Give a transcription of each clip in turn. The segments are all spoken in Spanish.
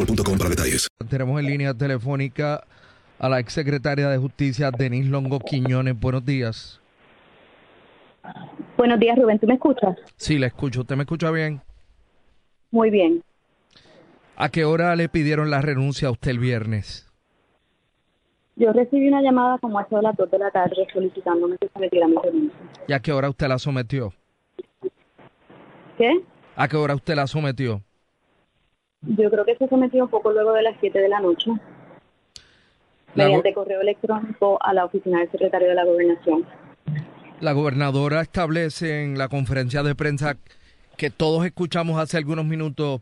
boostmobile.com para detalles. Tenemos en línea telefónica a la exsecretaria de Justicia, Denise Longo Quiñones. Buenos días. Buenos días, Rubén. ¿Tú me escuchas? Sí, la escucho. ¿Usted me escucha bien? Muy bien. ¿A qué hora le pidieron la renuncia a usted el viernes? Yo recibí una llamada como a eso de las 2 de la tarde solicitándome que se metiera mi renuncia. ¿Y a qué hora usted la sometió? ¿Qué? ¿A qué hora usted la sometió? Yo creo que se sometió un poco luego de las 7 de la noche La, mediante correo electrónico a la oficina del secretario de la Gobernación. la gobernadora establece en la conferencia de prensa que todos escuchamos hace algunos minutos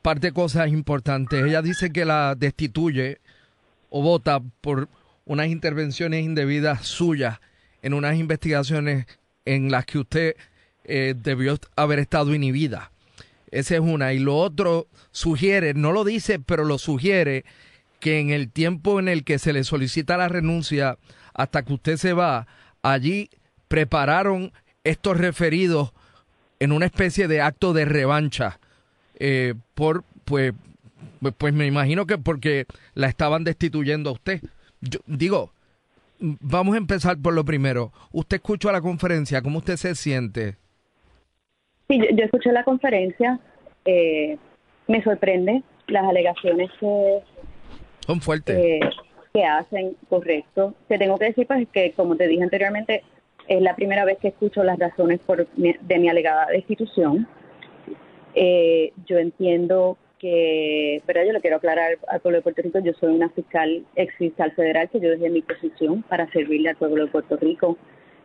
parte de cosas importantes. Ella dice que la destituye o vota por unas intervenciones indebidas suyas en unas investigaciones en las que usted eh, debió haber estado inhibida. Esa es una. Y lo otro sugiere, no lo dice, pero lo sugiere, que en el tiempo en el que se le solicita la renuncia hasta que usted se va, allí prepararon estos referidos en una especie de acto de revancha eh, por, pues, pues, pues me imagino que porque la estaban destituyendo a usted. Yo digo, mm, vamos a empezar por lo primero. Usted escuchó la conferencia, ¿cómo usted se siente? Sí, yo, yo escuché la conferencia. eh, me sorprende las alegaciones que, Son fuertes. eh, que hacen, correcto. Te tengo que decir pues que, como te dije anteriormente, es la primera vez que escucho las razones por mi- de mi alegada destitución. Eh, yo entiendo que, pero yo le quiero aclarar al pueblo de Puerto Rico, yo soy una fiscal, ex fiscal federal, que yo dejé mi posición para servirle al pueblo de Puerto Rico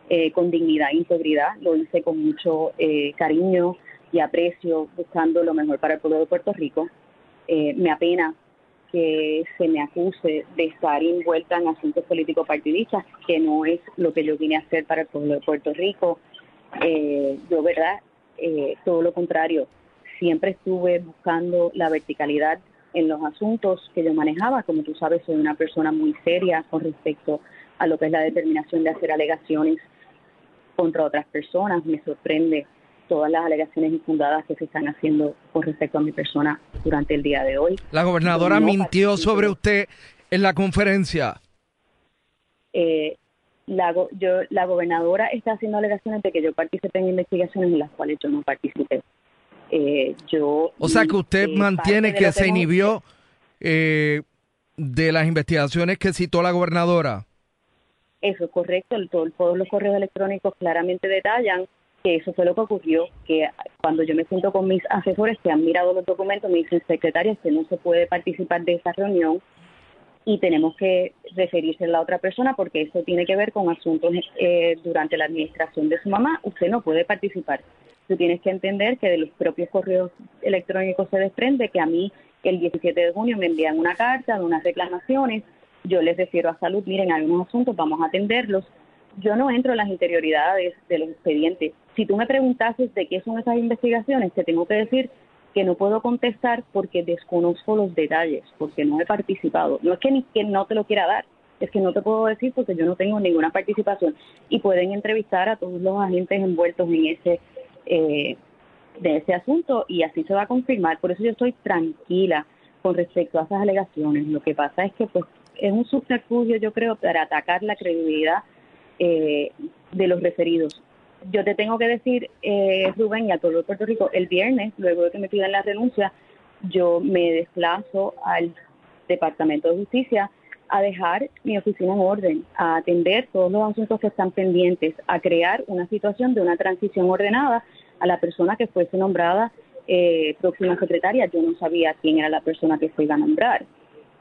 eh, con dignidad e integridad. Lo hice con mucho eh, cariño y aprecio, buscando lo mejor para el pueblo de Puerto Rico. Eh, me apena que se me acuse de estar envuelta en asuntos políticos partidistas, que no es lo que yo vine a hacer para el pueblo de Puerto Rico. Eh, yo, ¿verdad? Eh, todo lo contrario, siempre estuve buscando la verticalidad en los asuntos que yo manejaba. Como tú sabes, soy una persona muy seria con respecto a lo que es la determinación de hacer alegaciones contra otras personas. Me sorprende todas las alegaciones infundadas que se están haciendo con respecto a mi persona durante el día de hoy. La gobernadora no mintió participo. sobre usted en la conferencia. Eh, la, go- yo, la gobernadora está haciendo alegaciones de que yo participé en investigaciones en las cuales yo no participé. Eh, yo O sea que usted eh, mantiene que lo se inhibió eh, de las investigaciones que citó la gobernadora. Eso es correcto, el- todo- todos los correos electrónicos claramente detallan que eso fue lo que ocurrió, que cuando yo me siento con mis asesores que han mirado los documentos, me dicen, secretaria, que no se puede participar de esa reunión y tenemos que referirse a la otra persona porque eso tiene que ver con asuntos eh, durante la administración de su mamá. Usted no puede participar. Tú tienes que entender que de los propios correos electrónicos se desprende que a mí el 17 de junio me envían una carta de unas reclamaciones. Yo les refiero a salud, miren, hay unos asuntos, vamos a atenderlos. Yo no entro en las interioridades de los expedientes. Si tú me preguntases de qué son esas investigaciones, te tengo que decir que no puedo contestar porque desconozco los detalles, porque no he participado. No es que ni que no te lo quiera dar, es que no te puedo decir porque yo no tengo ninguna participación y pueden entrevistar a todos los agentes envueltos en ese eh, de ese asunto y así se va a confirmar. Por eso yo estoy tranquila con respecto a esas alegaciones. Lo que pasa es que pues es un subterfugio, yo creo, para atacar la credibilidad eh, de los referidos yo te tengo que decir, eh, Rubén, y a todo Puerto Rico, el viernes, luego de que me pidan la renuncia, yo me desplazo al Departamento de Justicia a dejar mi oficina en orden, a atender todos los asuntos que están pendientes, a crear una situación de una transición ordenada a la persona que fuese nombrada eh, próxima secretaria. Yo no sabía quién era la persona que se iba a nombrar.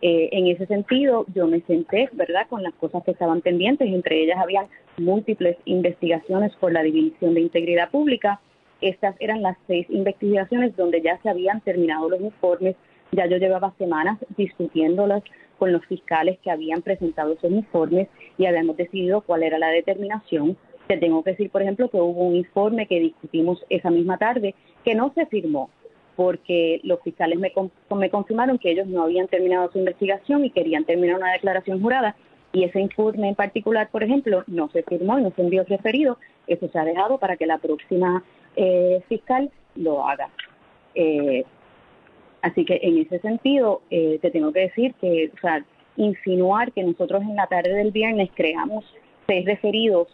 Eh, en ese sentido, yo me senté, ¿verdad?, con las cosas que estaban pendientes, entre ellas había múltiples investigaciones por la División de Integridad Pública. Estas eran las seis investigaciones donde ya se habían terminado los informes, ya yo llevaba semanas discutiéndolas con los fiscales que habían presentado esos informes y habíamos decidido cuál era la determinación. Te tengo que decir, por ejemplo, que hubo un informe que discutimos esa misma tarde que no se firmó, porque los fiscales me, me confirmaron que ellos no habían terminado su investigación y querían terminar una declaración jurada y ese informe en particular, por ejemplo, no se firmó y no se envió referido, eso se ha dejado para que la próxima eh, fiscal lo haga. Eh, así que en ese sentido, eh, te tengo que decir que, o sea, insinuar que nosotros en la tarde del viernes creamos seis referidos,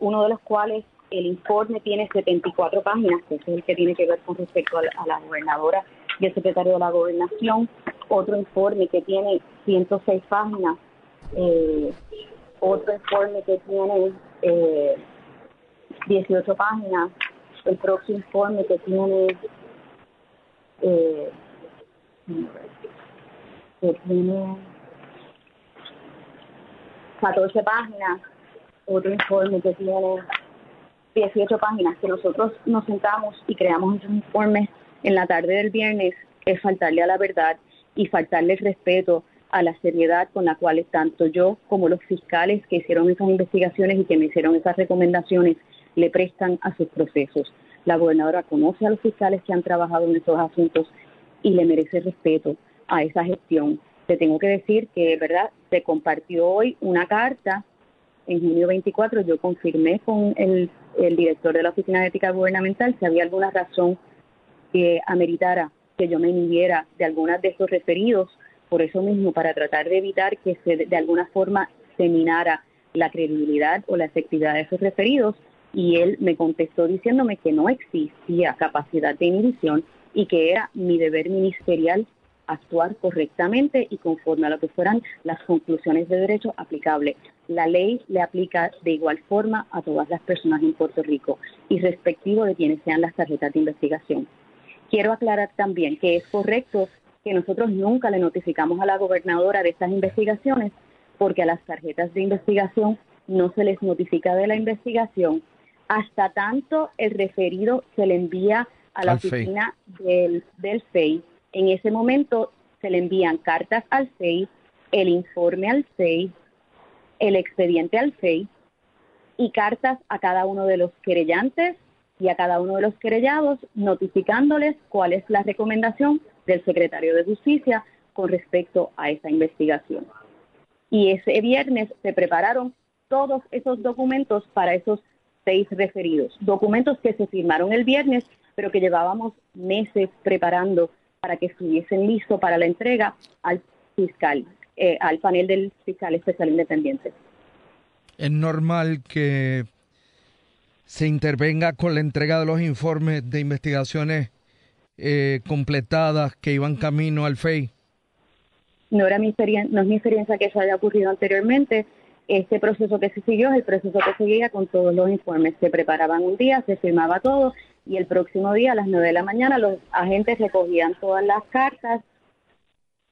uno de los cuales el informe tiene 74 páginas, que es el que tiene que ver con respecto a la, gobernadora y el secretario de la gobernación. Otro informe que tiene 106 páginas. Eh, otro informe que tiene eh, 18 páginas. El próximo informe que tiene, eh, que tiene 14 páginas. Otro informe que tiene 18 páginas que nosotros nos sentamos y creamos esos informes en la tarde del viernes es faltarle a la verdad y faltarle el respeto a la seriedad con la cual tanto yo como los fiscales que hicieron esas investigaciones y que me hicieron esas recomendaciones le prestan a sus procesos. La gobernadora conoce a los fiscales que han trabajado en esos asuntos y le merece respeto a esa gestión. Te tengo que decir que, ¿verdad? Se compartió hoy una carta en junio 24 yo confirmé con el, director de la Oficina de Ética Gubernamental si había alguna razón que ameritara que yo me inhibiera de algunas de esos referidos, por eso mismo, para tratar de evitar que se, de alguna forma se minara la credibilidad o la efectividad de esos referidos, y él me contestó diciéndome que no existía capacidad de inhibición y que era mi deber ministerial actuar correctamente y conforme a lo que fueran las conclusiones de derecho aplicable. La ley le aplica de igual forma a todas las personas en Puerto Rico y respectivo de quienes sean las tarjetas de investigación. Quiero aclarar también que es correcto que nosotros nunca le notificamos a la gobernadora de estas investigaciones porque a las tarjetas de investigación no se les notifica de la investigación. Hasta tanto el referido se le envía a la oficina del, del FEI en ese momento se le envían cartas al FEI, el informe al FEI, el expediente al FEI y cartas a cada uno de los querellantes y a cada uno de los querellados notificándoles cuál es la recomendación del secretario de Justicia con respecto a esa investigación. Y ese viernes se prepararon todos esos documentos para esos seis referidos, documentos que se firmaron el viernes, pero que llevábamos meses preparando para que estuviesen listos para la entrega al fiscal, eh, al panel del fiscal especial independiente. Es normal que se intervenga con la entrega de los informes de investigaciones eh, completadas que iban camino al FEI. No era mi experiencia, no es mi experiencia que eso haya ocurrido anteriormente. este proceso que se siguió es el proceso que seguía con todos los informes. Se preparaban un día, se firmaba todo y el próximo día a las 9 de la mañana los agentes recogían todas las cartas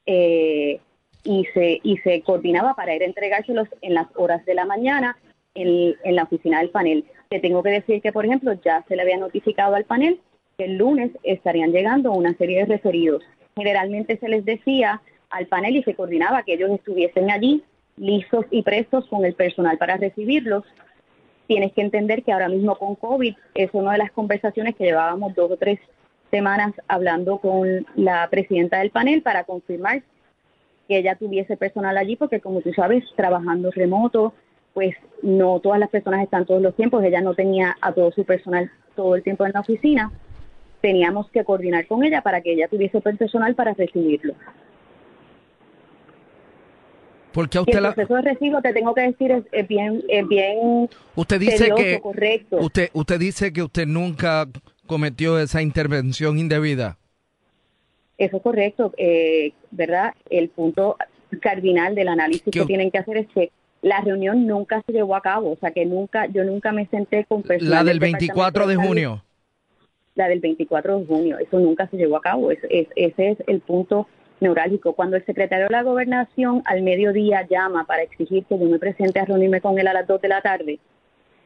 eh, y, se, y se coordinaba para ir a entregárselos en las horas de la mañana en, en la oficina del panel. Te tengo que decir que, por ejemplo, ya se le había notificado al panel que el lunes estarían llegando una serie de referidos. Generalmente se les decía al panel y se coordinaba que ellos estuviesen allí listos y prestos con el personal para recibirlos. Tienes que entender que ahora mismo con COVID es una de las conversaciones que llevábamos dos o tres semanas hablando con la presidenta del panel para confirmar que ella tuviese personal allí, porque como tú sabes, trabajando remoto, pues no todas las personas están todos los tiempos, ella no tenía a todo su personal todo el tiempo en la oficina, teníamos que coordinar con ella para que ella tuviese personal para recibirlo. Porque usted el proceso de recibo, te tengo que decir, es, bien, es bien usted dice que correcto. Usted, usted dice que usted nunca cometió esa intervención indebida. Eso es correcto, eh, ¿verdad? El punto cardinal del análisis que tienen que hacer es que la reunión nunca se llevó a cabo, o sea que nunca, yo nunca me senté con personas. La del 24 de junio. La del 24 de junio, eso nunca se llevó a cabo, es, ese es el punto neurálgico. Cuando el secretario de la gobernación al mediodía llama para exigir que yo me presente a reunirme con él a las 2 de la tarde,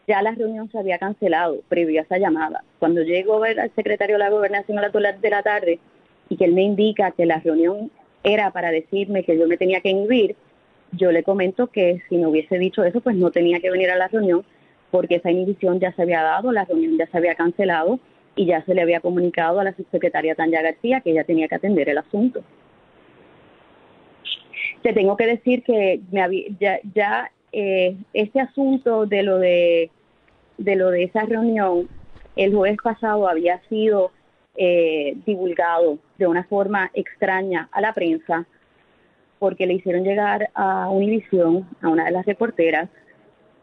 ya la reunión se había cancelado previo a esa llamada. Cuando llego a ver al secretario de la gobernación a las 2 de la tarde y que él me indica que la reunión era para decirme que yo me tenía que inhibir, yo le comento que si no hubiese dicho eso, pues no tenía que venir a la reunión porque esa inhibición ya se había dado, la reunión ya se había cancelado y ya se le había comunicado a la subsecretaria Tanya García que ella tenía que atender el asunto. Te tengo que decir que me ya, ya eh, este asunto de lo de, de lo de esa reunión el jueves pasado había sido eh, divulgado de una forma extraña a la prensa porque le hicieron llegar a Univisión, a una de las reporteras,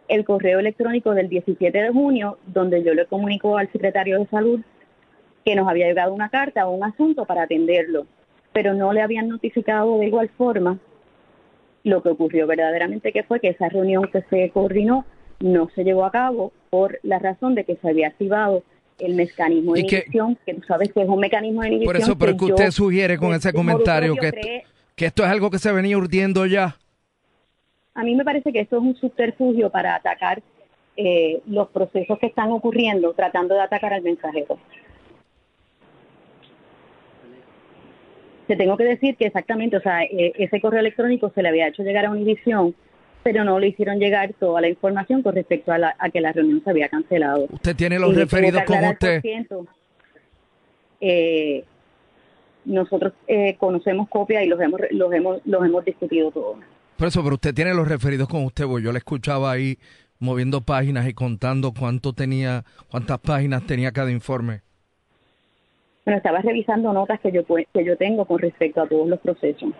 el correo electrónico del 17 de junio, donde yo le comunico al secretario de salud que nos había llegado una carta o un asunto para atenderlo, pero no le habían notificado de igual forma. Lo que ocurrió verdaderamente que fue que esa reunión que se coordinó no se llevó a cabo por la razón de que se había activado el mecanismo de inhibición, que, tú sabes que es un mecanismo de inhibición. Por eso, pero que, usted sugiere con ese comentario que, que esto es algo que se venía urdiendo ya. A mí me parece que esto es un subterfugio para atacar eh, los procesos que están ocurriendo, tratando de atacar al mensajero. Te tengo que decir que exactamente, o sea, eh, ese correo electrónico se le había hecho llegar a Univisión, pero no le hicieron llegar toda la información con respecto a, la, a que la reunión se había cancelado. ¿Usted tiene los referidos con usted? Eh, nosotros eh, conocemos copias y los hemos, los hemos, los hemos discutido todos. Por eso, pero usted tiene los referidos con usted, porque yo le escuchaba ahí moviendo páginas y contando cuánto tenía, cuántas páginas tenía cada informe. Bueno, estaba revisando notas que yo, que yo tengo con respecto a todos los procesos.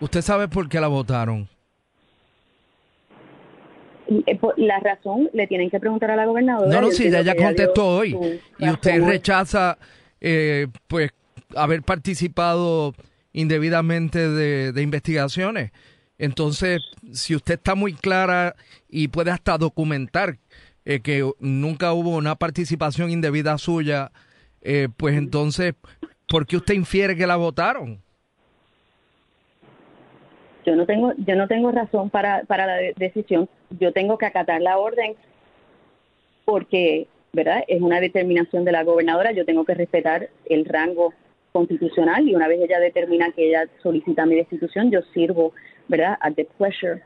¿Usted sabe por qué la votaron? Eh, la razón le tienen que preguntar a la gobernadora. No, no, sí, ella contestó hoy. Y usted rechaza, eh, pues, haber participado indebidamente de, de, investigaciones. Entonces, si usted está muy clara y puede hasta documentar eh, que nunca hubo una participación indebida suya, eh, pues entonces, ¿por qué usted infiere que la votaron? Yo no tengo, yo no tengo razón para, para la decisión. Yo tengo que acatar la orden porque, ¿verdad? Es una determinación de la gobernadora. Yo tengo que respetar el rango constitucional y una vez ella determina que ella solicita mi destitución, yo sirvo, ¿verdad? At the pleasure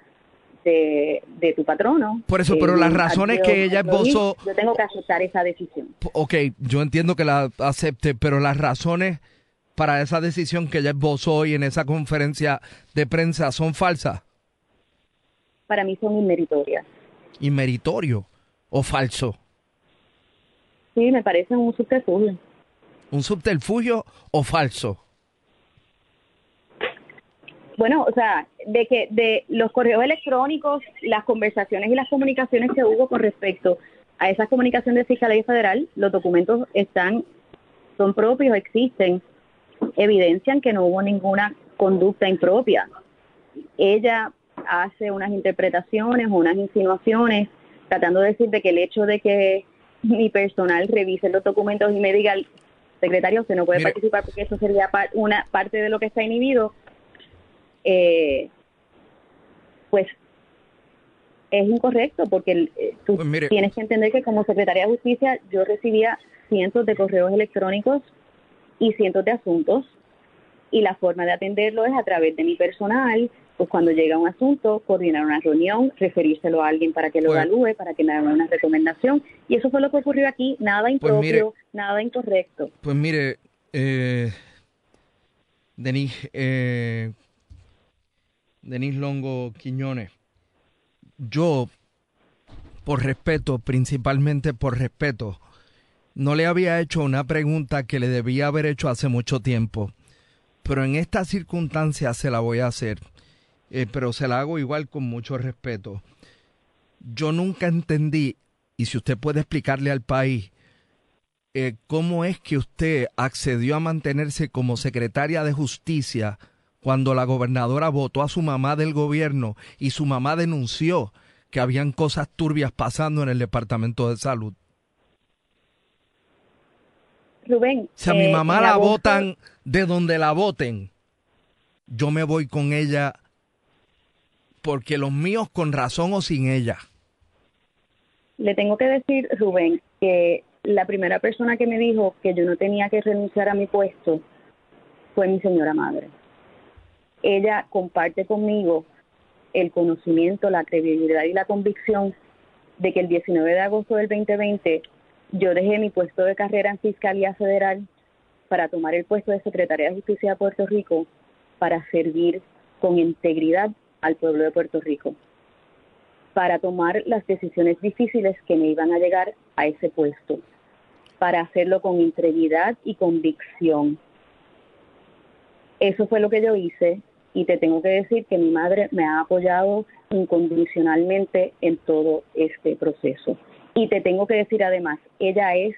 de, tu patrono. Por eso, pero las razones que ella esbozó... Yo tengo que aceptar esa decisión. Ok, yo entiendo que la acepte, pero las razones para esa decisión que ella esbozó hoy en esa conferencia de prensa son falsas. Para mí son inmeritorias. ¿Inmeritorio o falso? Sí, me parece un subterfugio. ¿Un subterfugio o falso? bueno, o sea, de que de los correos electrónicos, las conversaciones y las comunicaciones que hubo con respecto a esa comunicación de Fiscalía Federal, los documentos están, son propios, existen, evidencian que no hubo ninguna conducta impropia. ella hace unas interpretaciones o unas insinuaciones tratando de decir de que el hecho de que mi personal revise los documentos y me diga secretario, usted no puede participar porque eso sería una parte de lo que está inhibido, eh, pues es incorrecto porque eh, tú Pues tienes que entender que como secretaria de justicia yo recibía cientos de correos electrónicos y cientos de asuntos y la forma de atenderlo es a través de mi personal, pues cuando llega un asunto, coordinar una reunión, referírselo a alguien para que lo Pues- evalúe, para que me haga una recomendación y eso fue lo que ocurrió aquí, nada Pues impropio, mire- nada incorrecto. Pues mire, eh, Denis, eh, Denis Longo Quiñones, yo, por respeto, principalmente por respeto, no le había hecho una pregunta que le debía haber hecho hace mucho tiempo, pero en esta circunstancia se la voy a hacer, eh, pero se la hago igual con mucho respeto. Yo nunca entendí, y si usted puede explicarle al país, eh, cómo es que usted accedió a mantenerse como secretaria de justicia cuando la gobernadora votó a su mamá del gobierno y su mamá denunció que habían cosas turbias pasando en el departamento de salud. Rubén, Si a mi eh, mamá la votan de donde la voten, yo me voy con ella porque los míos con razón o sin ella. Le tengo que decir, Rubén, que la primera persona que me dijo que yo no tenía que renunciar a mi puesto fue mi señora madre. Ella comparte conmigo el conocimiento, la credibilidad y la convicción de que el 19 de agosto del 2020 yo dejé mi puesto de carrera en Fiscalía Federal para tomar el puesto de Secretaría de Justicia de Puerto Rico para servir con integridad al pueblo de Puerto Rico para tomar las decisiones difíciles que me iban a llegar a ese puesto, para hacerlo con integridad y convicción. Eso fue lo que yo hice y te tengo que decir que mi madre me ha apoyado incondicionalmente en todo este proceso. Y te tengo que decir además, ella es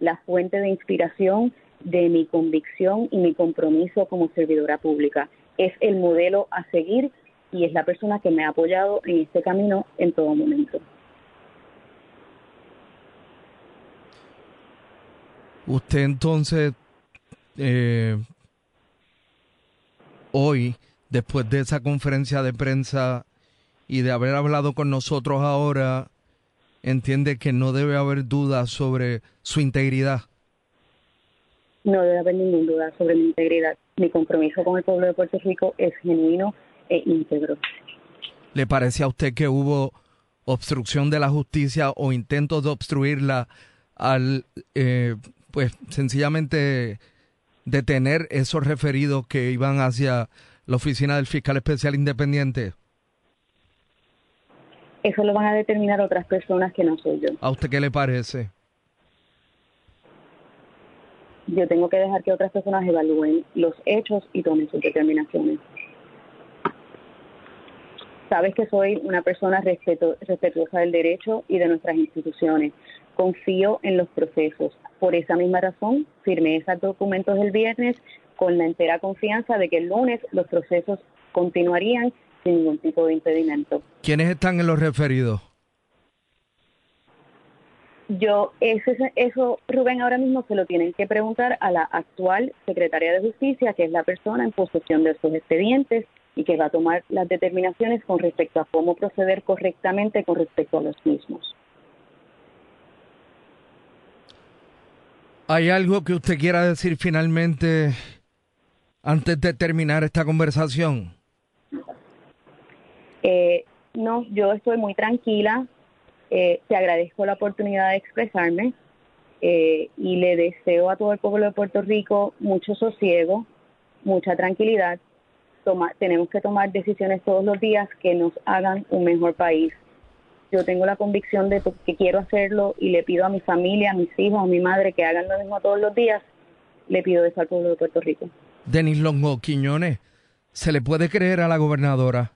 la fuente de inspiración de mi convicción y mi compromiso como servidora pública. Es el modelo a seguir y es la persona que me ha apoyado en este camino en todo momento. Usted entonces, eh, hoy, después de esa conferencia de prensa y de haber hablado con nosotros ahora, entiende que no debe haber dudas sobre su integridad. No debe haber ninguna duda sobre mi integridad. Mi compromiso con el pueblo de Puerto Rico es genuino e íntegro. ¿Le parece a usted que hubo obstrucción de la justicia o intentos de obstruirla al, eh, pues, sencillamente detener esos referidos que iban hacia la oficina del fiscal especial independiente? Eso lo van a determinar otras personas que no soy yo. ¿A usted qué le parece? Yo tengo que dejar que otras personas evalúen los hechos y tomen sus determinaciones. Sabes que soy una persona respeto- respetuosa del derecho y de nuestras instituciones. Confío en los procesos. Por esa misma razón, firmé esos documentos el viernes con la entera confianza de que el lunes los procesos continuarían sin ningún tipo de impedimento. ¿Quiénes están en los referidos? Yo, ese, eso, Rubén, ahora mismo se lo tienen que preguntar a la actual secretaria de Justicia, que es la persona en posesión de esos expedientes y que va a tomar las determinaciones con respecto a cómo proceder correctamente con respecto a los mismos. ¿Hay algo que usted quiera decir finalmente antes de terminar esta conversación? Eh, no, yo estoy muy tranquila. Eh, te agradezco la oportunidad de expresarme eh, y le deseo a todo el pueblo de Puerto Rico mucho sosiego, mucha tranquilidad. Tenemos que tomar decisiones todos los días que nos hagan un mejor país. Yo tengo la convicción de que quiero hacerlo y le pido a mi familia, a mis hijos, a mi madre que hagan lo mismo todos los días. Le pido eso al pueblo de Puerto Rico. Denis Longo Quiñones, ¿se le puede creer a la gobernadora?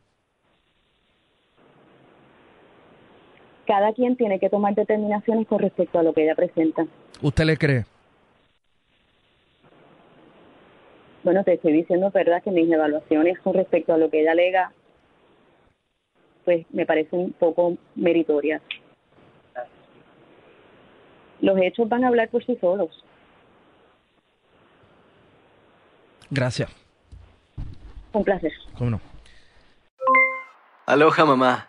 Cada quien tiene que tomar determinaciones con respecto a lo que ella presenta. ¿Usted le cree? Bueno, te estoy diciendo, ¿verdad?, que mis evaluaciones con respecto a lo que ella alega pues me parecen un poco meritorias. Los hechos van a hablar por sí solos. Gracias. Un placer. ¿Cómo no? Aloha mamá,